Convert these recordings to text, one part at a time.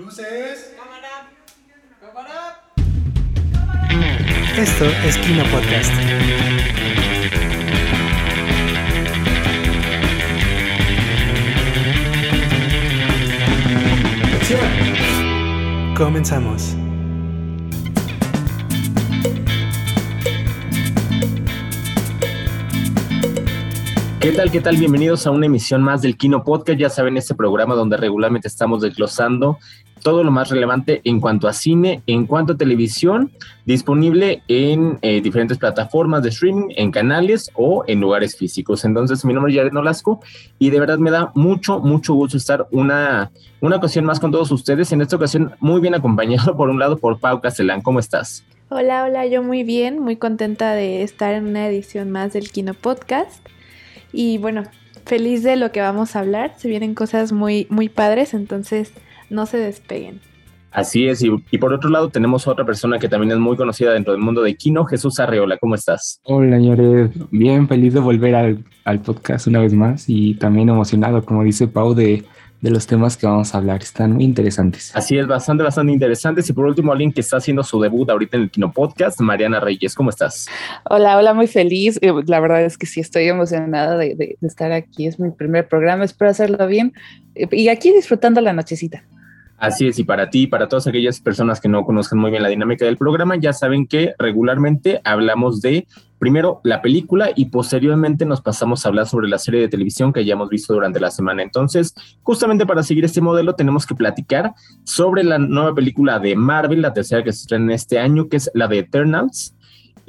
Luces. Cámara. Cámara. Esto es Kino Podcast. Comenzamos. ¿Qué tal? ¿Qué tal? Bienvenidos a una emisión más del Kino Podcast. Ya saben, este programa donde regularmente estamos desglosando todo lo más relevante en cuanto a cine, en cuanto a televisión, disponible en eh, diferentes plataformas de streaming, en canales o en lugares físicos. Entonces, mi nombre es Jared Nolasco y de verdad me da mucho, mucho gusto estar una, una ocasión más con todos ustedes. En esta ocasión, muy bien acompañado por un lado por Pau Castellán. ¿Cómo estás? Hola, hola, yo muy bien, muy contenta de estar en una edición más del Kino Podcast. Y bueno, feliz de lo que vamos a hablar. Se vienen cosas muy, muy padres, entonces no se despeguen. Así es, y, y, por otro lado tenemos a otra persona que también es muy conocida dentro del mundo de Kino, Jesús Arreola, ¿cómo estás? Hola, señores, bien feliz de volver al, al, podcast una vez más y también emocionado, como dice Pau, de, de, los temas que vamos a hablar, están muy interesantes. Así es, bastante, bastante interesantes. Y por último, alguien que está haciendo su debut ahorita en el Kino Podcast, Mariana Reyes, ¿cómo estás? Hola, hola, muy feliz. La verdad es que sí, estoy emocionada de, de, de estar aquí, es mi primer programa, espero hacerlo bien y aquí disfrutando la nochecita. Así es, y para ti, para todas aquellas personas que no conozcan muy bien la dinámica del programa, ya saben que regularmente hablamos de primero la película y posteriormente nos pasamos a hablar sobre la serie de televisión que hayamos visto durante la semana. Entonces, justamente para seguir este modelo, tenemos que platicar sobre la nueva película de Marvel, la tercera que se estrena este año, que es la de Eternals.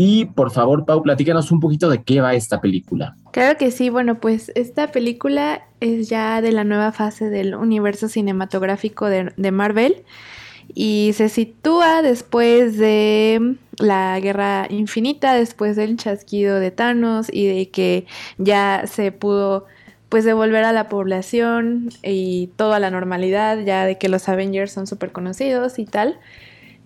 Y por favor, Pau, platícanos un poquito de qué va esta película. Claro que sí, bueno, pues esta película es ya de la nueva fase del universo cinematográfico de, Marvel y se sitúa después de la guerra infinita, después del chasquido de Thanos y de que ya se pudo pues devolver a la población y toda la normalidad, ya de que los Avengers son súper conocidos y tal.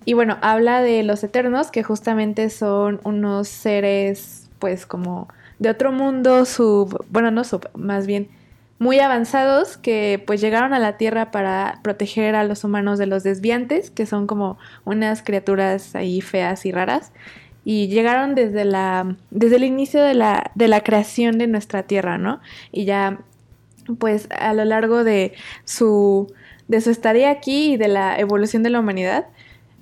Y bueno, habla de los Eternos, que justamente son unos seres, pues como de otro mundo, sub, bueno, no sub, más bien muy avanzados, que pues llegaron a la Tierra para proteger a los humanos de los desviantes, que son como unas criaturas ahí feas y raras. Y llegaron desde la, desde el inicio de la, de la creación de nuestra Tierra, ¿no? Y ya, pues a lo largo de su, de su estadía aquí y de la evolución de la humanidad,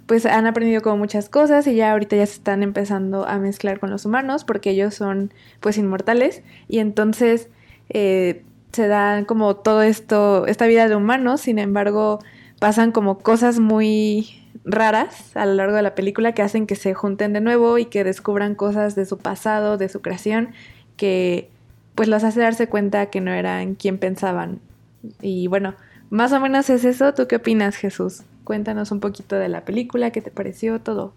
pues han aprendido como muchas cosas y ya ahorita ya se están empezando a mezclar con los humanos porque ellos son pues inmortales y entonces eh, se dan como todo esto, esta vida de humanos, sin embargo pasan como cosas muy raras a lo largo de la película que hacen que se junten de nuevo y que descubran cosas de su pasado, de su creación, que pues los hace darse cuenta que no eran quien pensaban. Y bueno, más o menos es eso. ¿Tú qué opinas, Jesús? Cuéntanos un poquito de la película, qué te pareció, todo.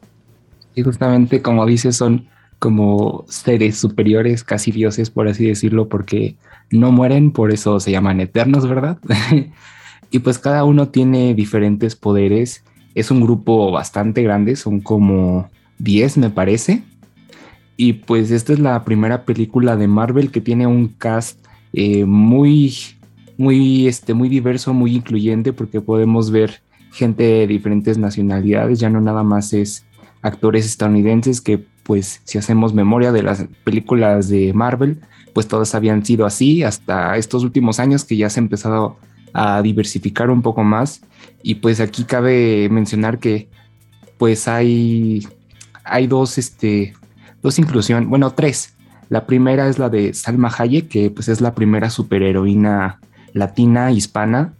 Y justamente como dices, son como seres superiores, casi dioses, por así decirlo, porque no mueren, por eso se llaman eternos, ¿verdad? y pues cada uno tiene diferentes poderes. Es un grupo bastante grande, son como 10, me parece. Y pues esta es la primera película de Marvel que tiene un cast eh, muy, muy, este, muy diverso, muy incluyente, porque podemos ver gente de diferentes nacionalidades, ya no nada más es actores estadounidenses que pues si hacemos memoria de las películas de Marvel, pues todas habían sido así hasta estos últimos años que ya se ha empezado a diversificar un poco más y pues aquí cabe mencionar que pues hay hay dos este dos inclusión, bueno, tres. La primera es la de Salma Hayek, que pues es la primera superheroína latina hispana.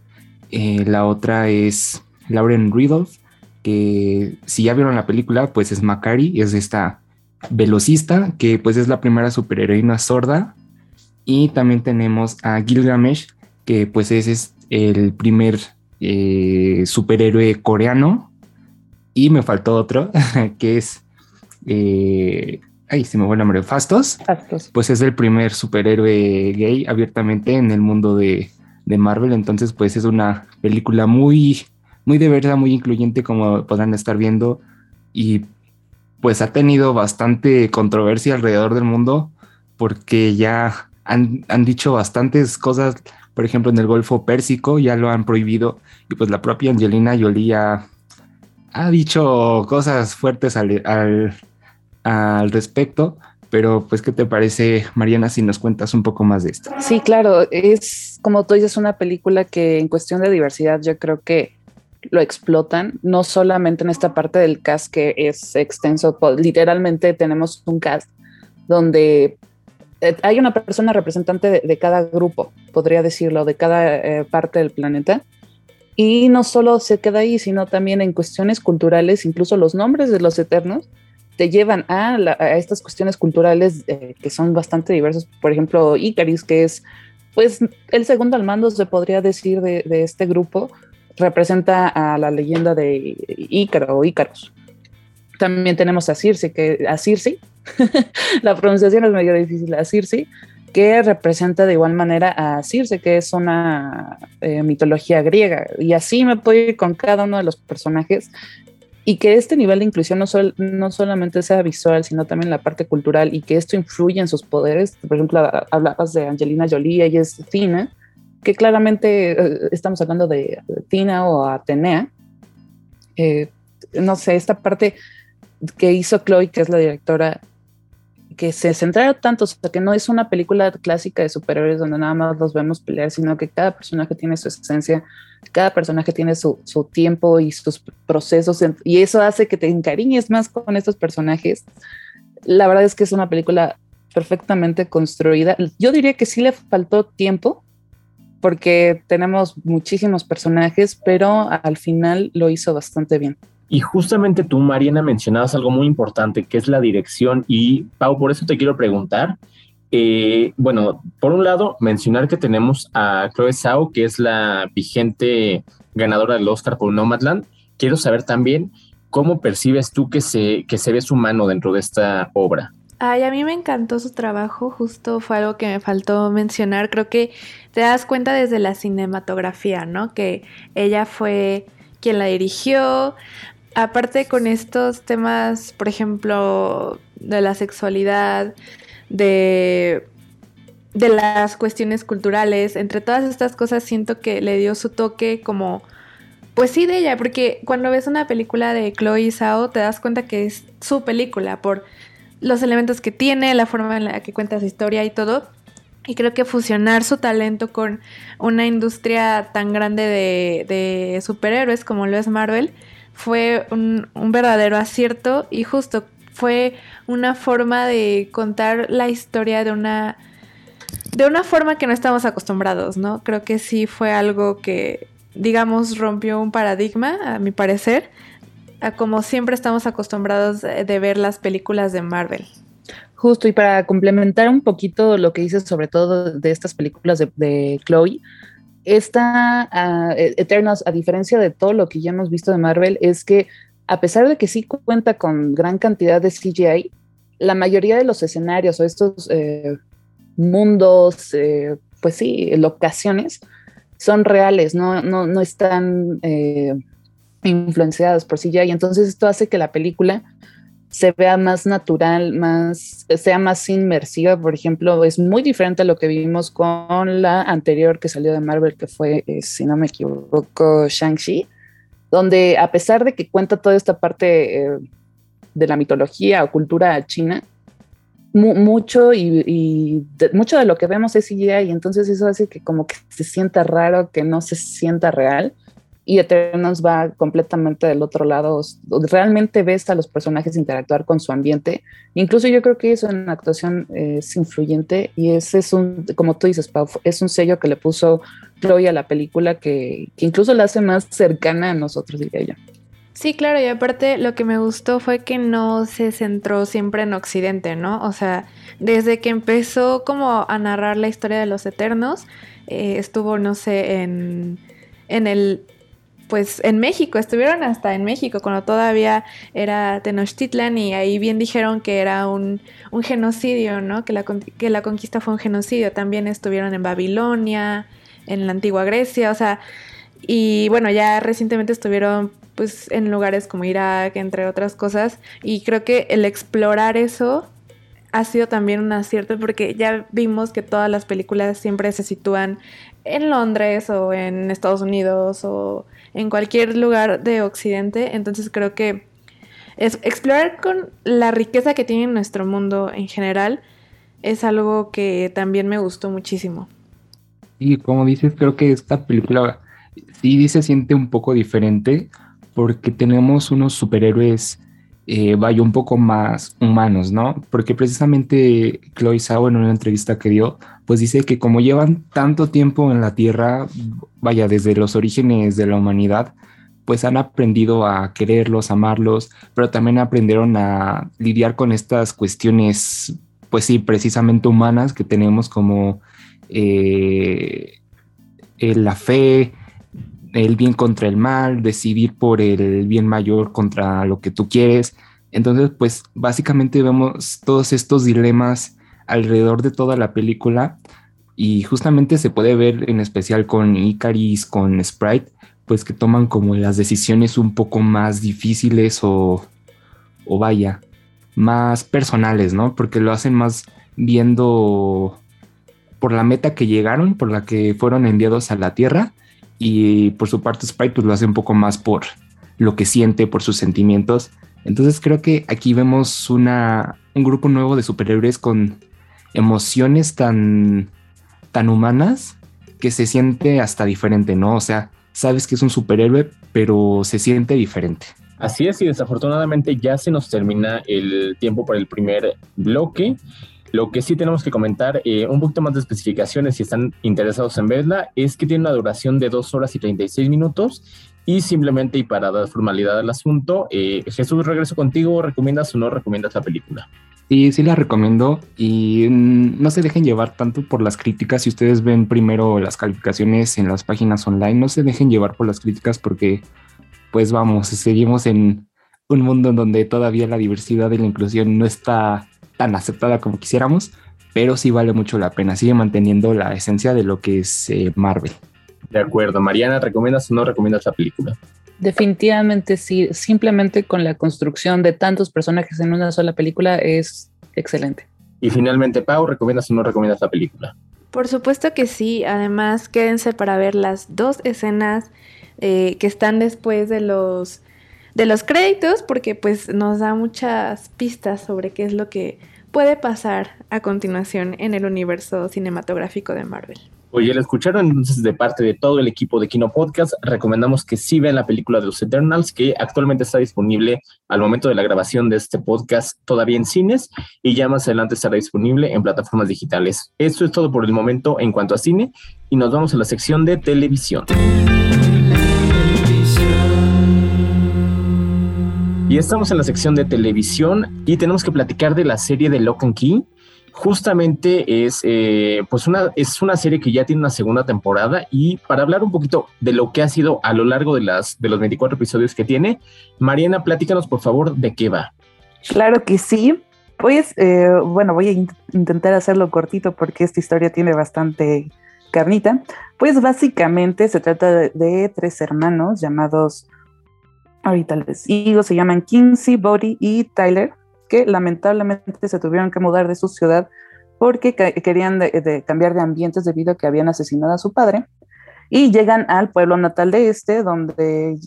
Eh, la otra es Lauren Ridolph, que si ya vieron la película, pues es Macari, es esta velocista, que pues es la primera superheroína sorda. Y también tenemos a Gilgamesh, que pues ese es el primer eh, superhéroe coreano. Y me faltó otro, que es... Eh, ay, se me fue el nombre, Fastos. Fastos. Pues es el primer superhéroe gay abiertamente en el mundo de, de Marvel. Entonces, pues es una película muy muy diversa, muy incluyente, como podrán estar viendo, y pues ha tenido bastante controversia alrededor del mundo porque ya han, han dicho bastantes cosas Por ejemplo, en el Golfo Pérsico ya lo han prohibido y pues la propia Angelina Jolie ha, ha dicho cosas fuertes al, al, al respecto. Pero, pues, ¿qué te parece, Mariana, si nos cuentas un poco más de esto? Sí, claro, es como tú dices, una película que en cuestión de diversidad yo creo que lo explotan, no solamente en esta parte del cast que es extenso, literalmente tenemos un cast donde eh, hay una persona representante de, cada grupo, podría decirlo, de cada eh, parte del planeta. Y no solo se queda ahí, sino también en cuestiones culturales, incluso los nombres de los eternos te llevan a, estas cuestiones culturales eh, que son bastante diversas. Por ejemplo, Icaris, que es pues el segundo al mando, se podría decir, de, de este grupo, representa a la leyenda de Ícaro o Ícaros. También tenemos a Circe, que a Circe, la pronunciación es medio difícil, a Circe, que representa de igual manera a Circe, que es una eh, mitología griega. Y así me puedo ir con cada uno de los personajes y que este nivel de inclusión no, sol, no solamente sea visual, sino también la parte cultural y que esto influye en sus poderes. Por ejemplo, hablabas de Angelina Jolie, ella es Tina, que claramente eh, estamos hablando de Tina o Atenea. Eh, no sé, esta parte que hizo Chloe, que es la directora, que se centra tanto, o sea, que no es una película clásica de superhéroes donde nada más los vemos pelear, sino que cada personaje tiene su esencia, cada personaje tiene su, su tiempo y sus procesos, y eso hace que te encariñes más con estos personajes. La verdad es que es una película perfectamente construida. Yo diría que sí le faltó tiempo, porque tenemos muchísimos personajes, pero al final lo hizo bastante bien. Y justamente tú, Mariana, mencionabas algo muy importante, que es la dirección. Y Pau, por eso te quiero preguntar. Eh, bueno, por un lado, mencionar que tenemos a Chloe Zhao, que es la vigente ganadora del Oscar por Nomadland. Quiero saber también cómo percibes tú que se, que se ve su mano dentro de esta obra. Ay, a mí me encantó su trabajo, justo fue algo que me faltó mencionar. Creo que te das cuenta desde la cinematografía, ¿no? Que ella fue quien la dirigió. Aparte con estos temas, por ejemplo, de la sexualidad, de, de las cuestiones culturales, entre todas estas cosas siento que le dio su toque como, pues sí, de ella, porque cuando ves una película de Chloe Zhao te das cuenta que es su película por los elementos que tiene, la forma en la que cuenta su historia y todo. Y creo que fusionar su talento con una industria tan grande de, superhéroes como lo es Marvel fue un, un, verdadero acierto y justo fue una forma de contar la historia de una de una forma que no estamos acostumbrados, ¿no? Creo que sí fue algo que digamos rompió un paradigma a mi parecer a como siempre estamos acostumbrados de ver las películas de Marvel. Justo, y para complementar un poquito lo que dices sobre todo de estas películas de, Chloe, esta uh, Eternals, a diferencia de todo lo que ya hemos visto de Marvel, es que a pesar de que sí cuenta con gran cantidad de CGI, la mayoría de los escenarios o estos eh, mundos, eh, pues sí, locaciones, son reales, no, no, no están eh, influenciadas por CGI. Y entonces esto hace que la película se vea más natural, más, sea más inmersiva. Por ejemplo, es muy diferente a lo que vimos con la anterior que salió de Marvel, que fue, eh, si no me equivoco, Shang-Chi, donde a pesar de que cuenta toda esta parte eh, de la mitología o cultura china, mu mucho y de, mucho de lo que vemos es CGI y entonces eso hace que como que se sienta raro, que no se sienta real y Eternals va completamente del otro lado. Realmente ves a los personajes interactuar con su ambiente. Incluso yo creo que eso en actuación es influyente y ese es un, como tú dices, Pau, es un sello que le puso Chloe a la película que, que incluso la hace más cercana a nosotros, diría yo. Sí, claro, y aparte lo que me gustó fue que no se centró siempre en Occidente, ¿no? O sea, desde que empezó como a narrar la historia de los Eternos, eh, estuvo, no sé, en, en el pues en México, estuvieron hasta en México cuando todavía era Tenochtitlan y ahí bien dijeron que era un, un genocidio, ¿no? Que la, que la conquista fue un genocidio. También estuvieron en Babilonia, en la antigua Grecia, o sea, y bueno, ya recientemente estuvieron pues en lugares como Irak, entre otras cosas, y creo que el explorar eso ha sido también un acierto porque ya vimos que todas las películas siempre se sitúan en Londres o en Estados Unidos o en cualquier lugar de Occidente. Entonces creo que es explorar con la riqueza que tiene nuestro mundo en general es algo que también me gustó muchísimo. Y como dices, creo que esta película sí se siente un poco diferente porque tenemos unos superhéroes, eh, vaya, un poco más humanos, ¿no? Porque precisamente Chloe Zhao en una entrevista que dio, pues dice que como llevan tanto tiempo en la Tierra, vaya, desde los orígenes de la humanidad, pues han aprendido a quererlos, amarlos, pero también aprendieron a lidiar con estas cuestiones, pues sí, precisamente humanas que tenemos como eh, la fe, el bien contra el mal, decidir por el bien mayor contra lo que tú quieres. Entonces, pues básicamente vemos todos estos dilemas alrededor de toda la película y justamente se puede ver en especial con Icaris, con Sprite, pues que toman como las decisiones un poco más difíciles o, o vaya, más personales, ¿no? Porque lo hacen más viendo por la meta que llegaron, por la que fueron enviados a la Tierra y por su parte Sprite pues lo hace un poco más por lo que siente, por sus sentimientos. Entonces creo que aquí vemos una, un grupo nuevo de superhéroes con emociones tan, tan humanas que se siente hasta diferente, ¿no? O sea, sabes que es un superhéroe, pero se siente diferente. Así es, y desafortunadamente ya se nos termina el tiempo para el primer bloque. Lo que sí tenemos que comentar, eh, un poquito más de especificaciones si están interesados en verla, es que tiene una duración de 2 horas y 36 minutos y simplemente y para dar formalidad al asunto, eh, Jesús, regreso contigo, ¿recomiendas o no recomiendas la película? Sí, sí la recomiendo y mm, no se dejen llevar tanto por las críticas. Si ustedes ven primero las calificaciones en las páginas online, no se dejen llevar por las críticas porque, pues vamos, seguimos en un mundo en donde todavía la diversidad y la inclusión no está tan aceptada como quisiéramos, pero sí vale mucho la pena. Sigue manteniendo la esencia de lo que es eh, Marvel. De acuerdo. Mariana, ¿recomiendas o no recomiendas la película? Definitivamente sí. Simplemente con la construcción de tantos personajes en una sola película es excelente. Y finalmente, Pau, ¿recomiendas o no recomiendas la película? Por supuesto que sí. Además, quédense para ver las dos escenas eh, que están después de los de los créditos porque pues nos da muchas pistas sobre qué es lo que puede pasar a continuación en el universo cinematográfico de Marvel. Oye, lo escucharon entonces de parte de todo el equipo de Kino Podcast. Recomendamos que sí vean la película de los Eternals, que actualmente está disponible al momento de la grabación de este podcast todavía en cines y ya más adelante estará disponible en plataformas digitales. Esto es todo por el momento en cuanto a cine y nos vamos a la sección de televisión. Y estamos en la sección de televisión y tenemos que platicar de la serie de Lock and Key. Justamente es, eh, pues una, es una serie que ya tiene una segunda temporada y para hablar un poquito de lo que ha sido a lo largo de, las, de los 24 episodios que tiene, Mariana, platícanos por favor de qué va. Claro que sí. Pues, eh, bueno, voy a intentar hacerlo cortito porque esta historia tiene bastante carnita. Pues básicamente se trata de tres hermanos llamados ahorita les digo, se llaman Kinsey, Body y Tyler, que lamentablemente se tuvieron que mudar de su ciudad porque querían cambiar de ambientes debido a que habían asesinado a su padre. Y llegan al pueblo natal de este, donde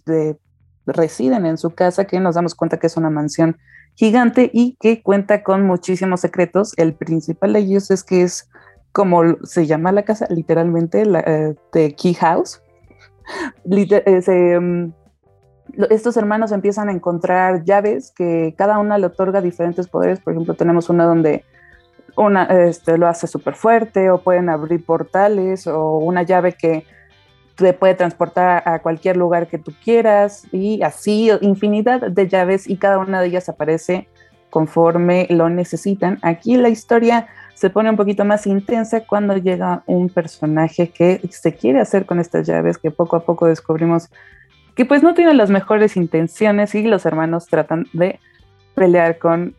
residen en su casa, que nos damos cuenta que es una mansión gigante y que cuenta con muchísimos secretos. El principal de ellos es que es como se llama la casa, literalmente, la, eh, de Key House. Eh, se, mm, estos hermanos empiezan a encontrar llaves que cada una le otorga diferentes poderes. Por ejemplo, tenemos una donde una este, lo hace súper fuerte o pueden abrir portales o una llave que te puede transportar a cualquier lugar que tú quieras y así infinidad de llaves y cada una de ellas aparece conforme lo necesitan. Aquí la historia se pone un poquito más intensa cuando llega un personaje que se quiere hacer con estas llaves que poco a poco descubrimos que pues no tienen las mejores intenciones y los hermanos tratan de pelear con,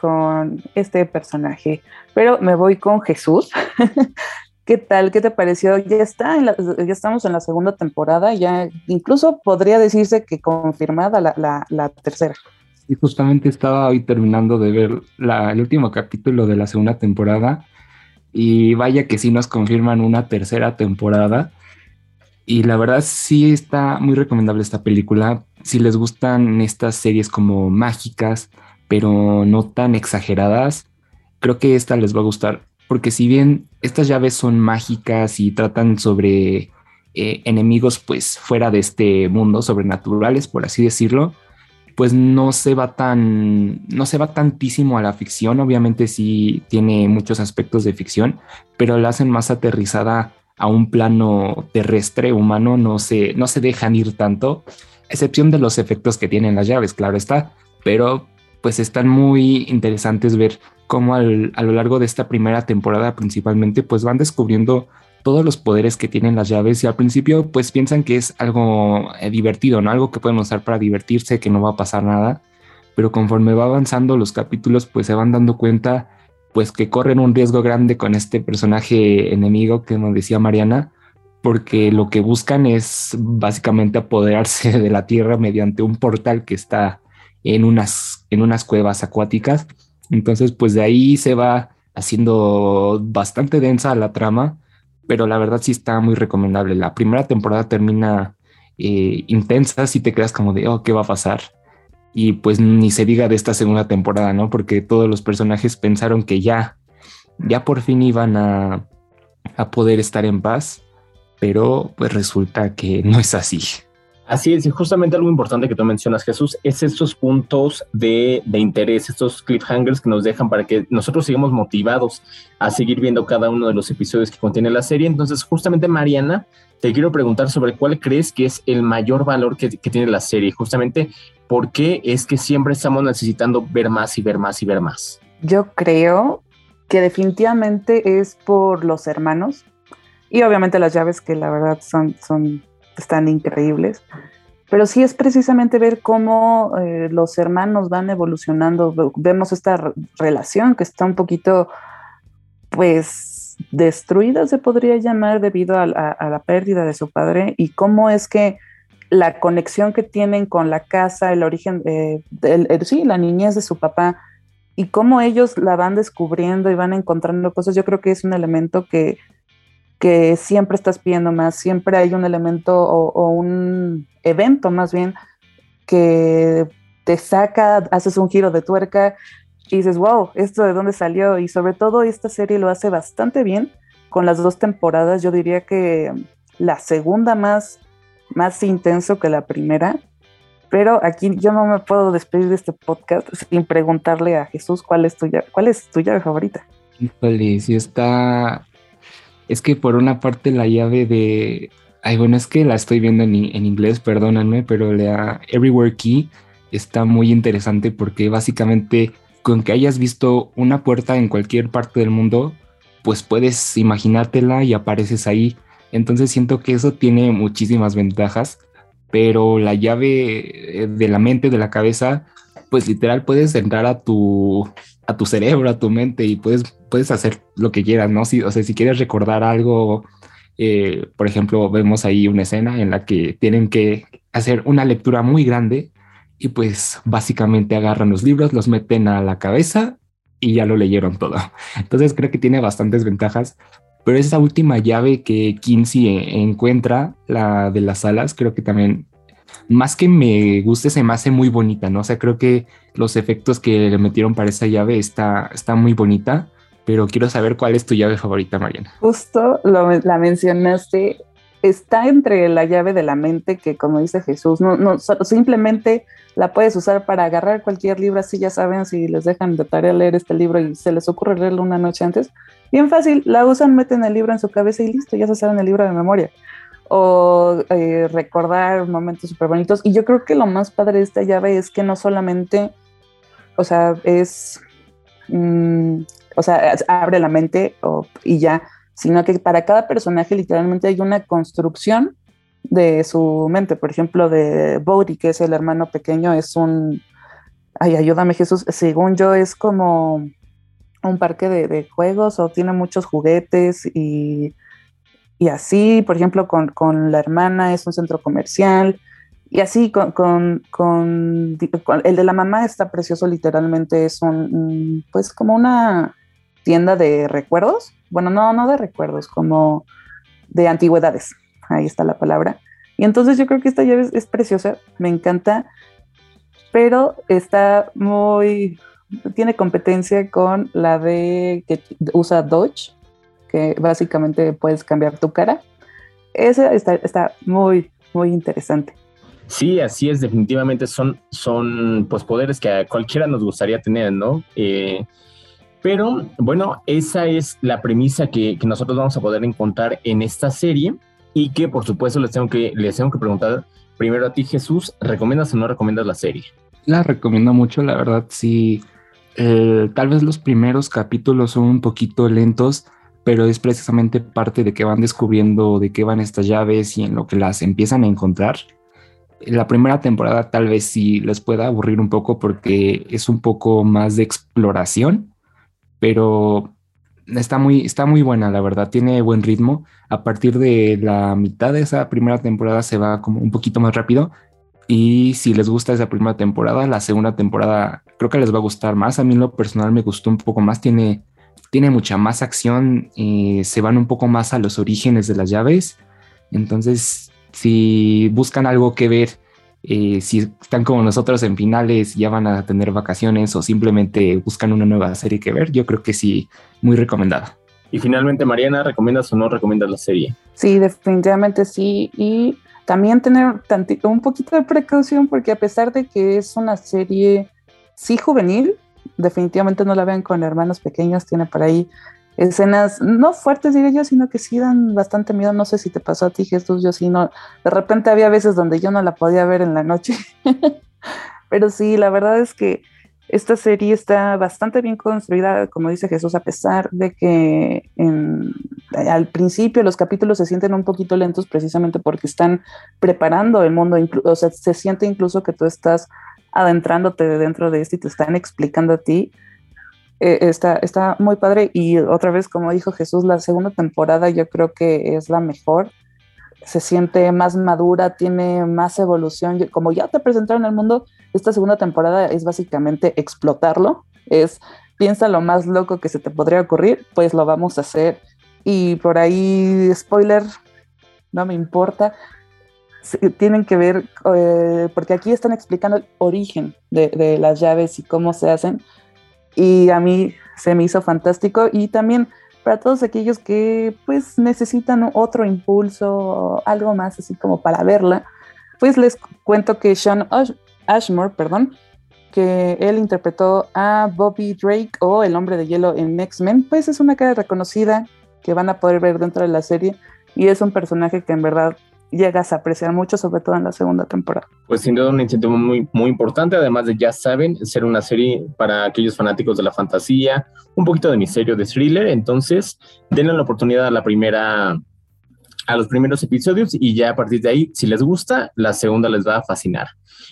con este personaje. Pero me voy con Jesús. ¿Qué tal? ¿Qué te pareció? Ya está, ya estamos en la segunda temporada, ya incluso podría decirse que confirmada la, la, tercera. Y justamente estaba hoy terminando de ver la, el último capítulo de la segunda temporada y vaya que sí nos confirman una tercera temporada. Y la verdad sí está muy recomendable esta película. Si les gustan estas series como mágicas, pero no tan exageradas, creo que esta les va a gustar. Porque si bien estas llaves son mágicas y tratan sobre eh, enemigos pues fuera de este mundo, sobrenaturales, por así decirlo, pues no se va tan, no se va tantísimo a la ficción, obviamente sí tiene muchos aspectos de ficción, pero la hacen más aterrizada a un plano terrestre, humano, no se, no se dejan ir tanto, excepción de los efectos que tienen las llaves, claro está, pero pues están muy interesantes ver cómo a lo largo de esta primera temporada principalmente, pues van descubriendo todos los poderes que tienen las llaves y al principio pues piensan que es algo eh, divertido, ¿no? Algo que pueden usar para divertirse, que no va a pasar nada, pero conforme va avanzando los capítulos pues se van dando cuenta pues que corren un riesgo grande con este personaje enemigo que nos decía Mariana, porque lo que buscan es básicamente apoderarse de la Tierra mediante un portal que está en unas, en unas cuevas acuáticas. Entonces pues de ahí se va haciendo bastante densa la trama pero la verdad sí está muy recomendable. La primera temporada termina eh, intensa, si te quedas como de, oh, ¿qué va a pasar? Y pues ni se diga de esta segunda temporada, ¿no? Porque todos los personajes pensaron que ya, ya por fin iban a, a poder estar en paz, pero pues resulta que no es así. Así es, y justamente algo importante que tú mencionas, Jesús, es estos puntos de, interés, estos cliffhangers que nos dejan para que nosotros sigamos motivados a seguir viendo cada uno de los episodios que contiene la serie. Entonces, justamente, Mariana, te quiero preguntar sobre cuál crees que es el mayor valor que, que tiene la serie, justamente por qué es que siempre estamos necesitando ver más y ver más y ver más. Yo creo que definitivamente es por los hermanos y obviamente las llaves que la verdad son, son están increíbles. Pero sí es precisamente ver cómo eh, los hermanos van evolucionando. Vemos esta relación que está un poquito, pues, destruida, se podría llamar, debido a, la pérdida de su padre, y cómo es que la conexión que tienen con la casa, el origen, eh, sí, la niñez de su papá, y cómo ellos la van descubriendo y van encontrando cosas, yo creo que es un elemento que que siempre estás pidiendo más, siempre hay un elemento o, un evento más bien que te saca, haces un giro de tuerca y dices, wow, ¿esto de dónde salió? Y sobre todo esta serie lo hace bastante bien con las dos temporadas. Yo diría que la segunda más, más intenso que la primera. Pero aquí yo no me puedo despedir de este podcast sin preguntarle a Jesús cuál es tu cuál es tu llave favorita. Híjole, si está es que por una parte la llave de... Ay, bueno, es que la estoy viendo en, inglés, perdónenme, pero la Everywhere Key está muy interesante porque básicamente con que hayas visto una puerta en cualquier parte del mundo, pues puedes imaginártela y apareces ahí. Entonces siento que eso tiene muchísimas ventajas, pero la llave eh, de la mente, de la cabeza, pues literal puedes entrar a tu, a tu cerebro, a tu mente y puedes, puedes hacer lo que quieras, ¿no? Si, o sea, si quieres recordar algo, eh, por ejemplo, vemos ahí una escena en la que tienen que hacer una lectura muy grande y pues básicamente agarran los libros, los meten a la cabeza y ya lo leyeron todo. Entonces creo que tiene bastantes ventajas, pero esa última llave que Kinsey encuentra, la de las alas, creo que también más que me guste, se me hace muy bonita, ¿no? O sea, creo que los efectos que le metieron para esa llave está, está muy bonita, pero quiero saber cuál es tu llave favorita, Mariana. Justo la mencionaste, está entre la llave de la mente, que como dice Jesús, no, no, simplemente la puedes usar para agarrar cualquier libro, así ya saben, si les dejan de tarea leer este libro y se les ocurre leerlo una noche antes, bien fácil, la usan, meten el libro en su cabeza y listo, ya se saben el libro de memoria o eh, recordar momentos súper bonitos. Y yo creo que lo más padre de esta llave es que no solamente, o sea, es, mm, o sea, abre la mente y ya, sino que para cada personaje literalmente hay una construcción de su mente. Por ejemplo, de Bodhi, que es el hermano pequeño, es un, ay, ayúdame Jesús, según yo es como un parque de juegos o tiene muchos juguetes y y así, por ejemplo, con, la hermana es un centro comercial y así con, con, con, el de la mamá está precioso, literalmente es un, pues como una tienda de recuerdos. Bueno, no, no de recuerdos, como de antigüedades. Ahí está la palabra. Y entonces yo creo que esta llave es, preciosa, me encanta, pero está muy, tiene competencia con la de que usa Dodge, que básicamente puedes cambiar tu cara. Esa está, está muy, muy interesante. Sí, así es, definitivamente son, son pues poderes que a cualquiera nos gustaría tener, ¿no? Eh, pero bueno, esa es la premisa que, que, nosotros vamos a poder encontrar en esta serie y que por supuesto les tengo que, les tengo que preguntar primero a ti Jesús, ¿recomiendas o no recomiendas la serie? La recomiendo mucho, la verdad sí. Eh, tal vez los primeros capítulos son un poquito lentos, pero es precisamente parte de que van descubriendo de qué van estas llaves y en lo que las empiezan a encontrar la primera temporada tal vez sí les pueda aburrir un poco porque es un poco más de exploración, pero está muy, está muy buena, la verdad, tiene buen ritmo. A partir de la mitad de esa primera temporada se va como un poquito más rápido. Y si les gusta esa primera temporada, la segunda temporada creo que les va a gustar más. A mí en lo personal me gustó un poco más, tiene, tiene mucha más acción, eh, se van un poco más a los orígenes de las llaves. Entonces si buscan algo que ver, eh, si están como nosotros en finales, ya van a tener vacaciones o simplemente buscan una nueva serie que ver, yo creo que sí, muy recomendada. Y finalmente, Mariana, ¿recomiendas o no recomiendas la serie? Sí, definitivamente sí. Y también tener un poquito de precaución porque a pesar de que es una serie sí juvenil, definitivamente no la vean con hermanos pequeños, tiene por ahí escenas no fuertes, diría yo, sino que sí dan bastante miedo. No sé si te pasó a ti, Jesús, yo sí no. De repente había veces donde yo no la podía ver en la noche. Pero sí, la verdad es que esta serie está bastante bien construida, como dice Jesús, a pesar de que al principio los capítulos se sienten un poquito lentos precisamente porque están preparando el mundo, o sea, se siente incluso que tú estás adentrándote dentro de esto y te están explicando a ti eh, está, está muy padre y otra vez, como dijo Jesús, la segunda temporada yo creo que es la mejor. Se siente más madura, tiene más evolución. Como ya te presentaron el mundo, esta segunda temporada es básicamente explotarlo. Es piensa lo más loco que se te podría ocurrir, pues lo vamos a hacer. Y por ahí, spoiler, no me importa. Tienen que ver, eh, porque aquí están explicando el origen de, de las llaves y cómo se hacen y a mí se me hizo fantástico y también para todos aquellos que pues necesitan otro impulso, algo más así como para verla, pues les cuento que Sean Ashmore, perdón, que él interpretó a Bobby Drake o el hombre de hielo en X-Men, pues es una cara reconocida que van a poder ver dentro de la serie y es un personaje que en verdad llegas a apreciar mucho, sobre todo en la segunda temporada. Pues sin duda un incentivo muy, muy importante, además de ya saben, ser una serie para aquellos fanáticos de la fantasía, un poquito de misterio, de thriller, entonces denle la oportunidad a la primera a los primeros episodios y ya a partir de ahí, si les gusta, la segunda les va a fascinar.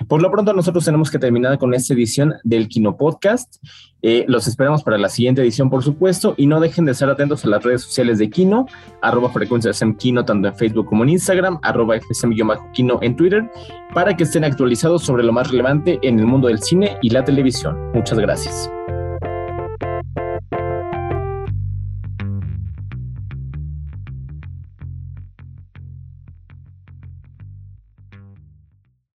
Por lo pronto, nosotros tenemos que terminar con esta edición del Kino Podcast. Eh, los esperamos para la siguiente edición, por supuesto, y no dejen de estar atentos a las redes sociales de Kino, arroba frecuencia Kino, tanto en Facebook como en Instagram, arroba FSM-Kino en Twitter, para que estén actualizados sobre lo más relevante en el mundo del cine y la televisión. Muchas gracias.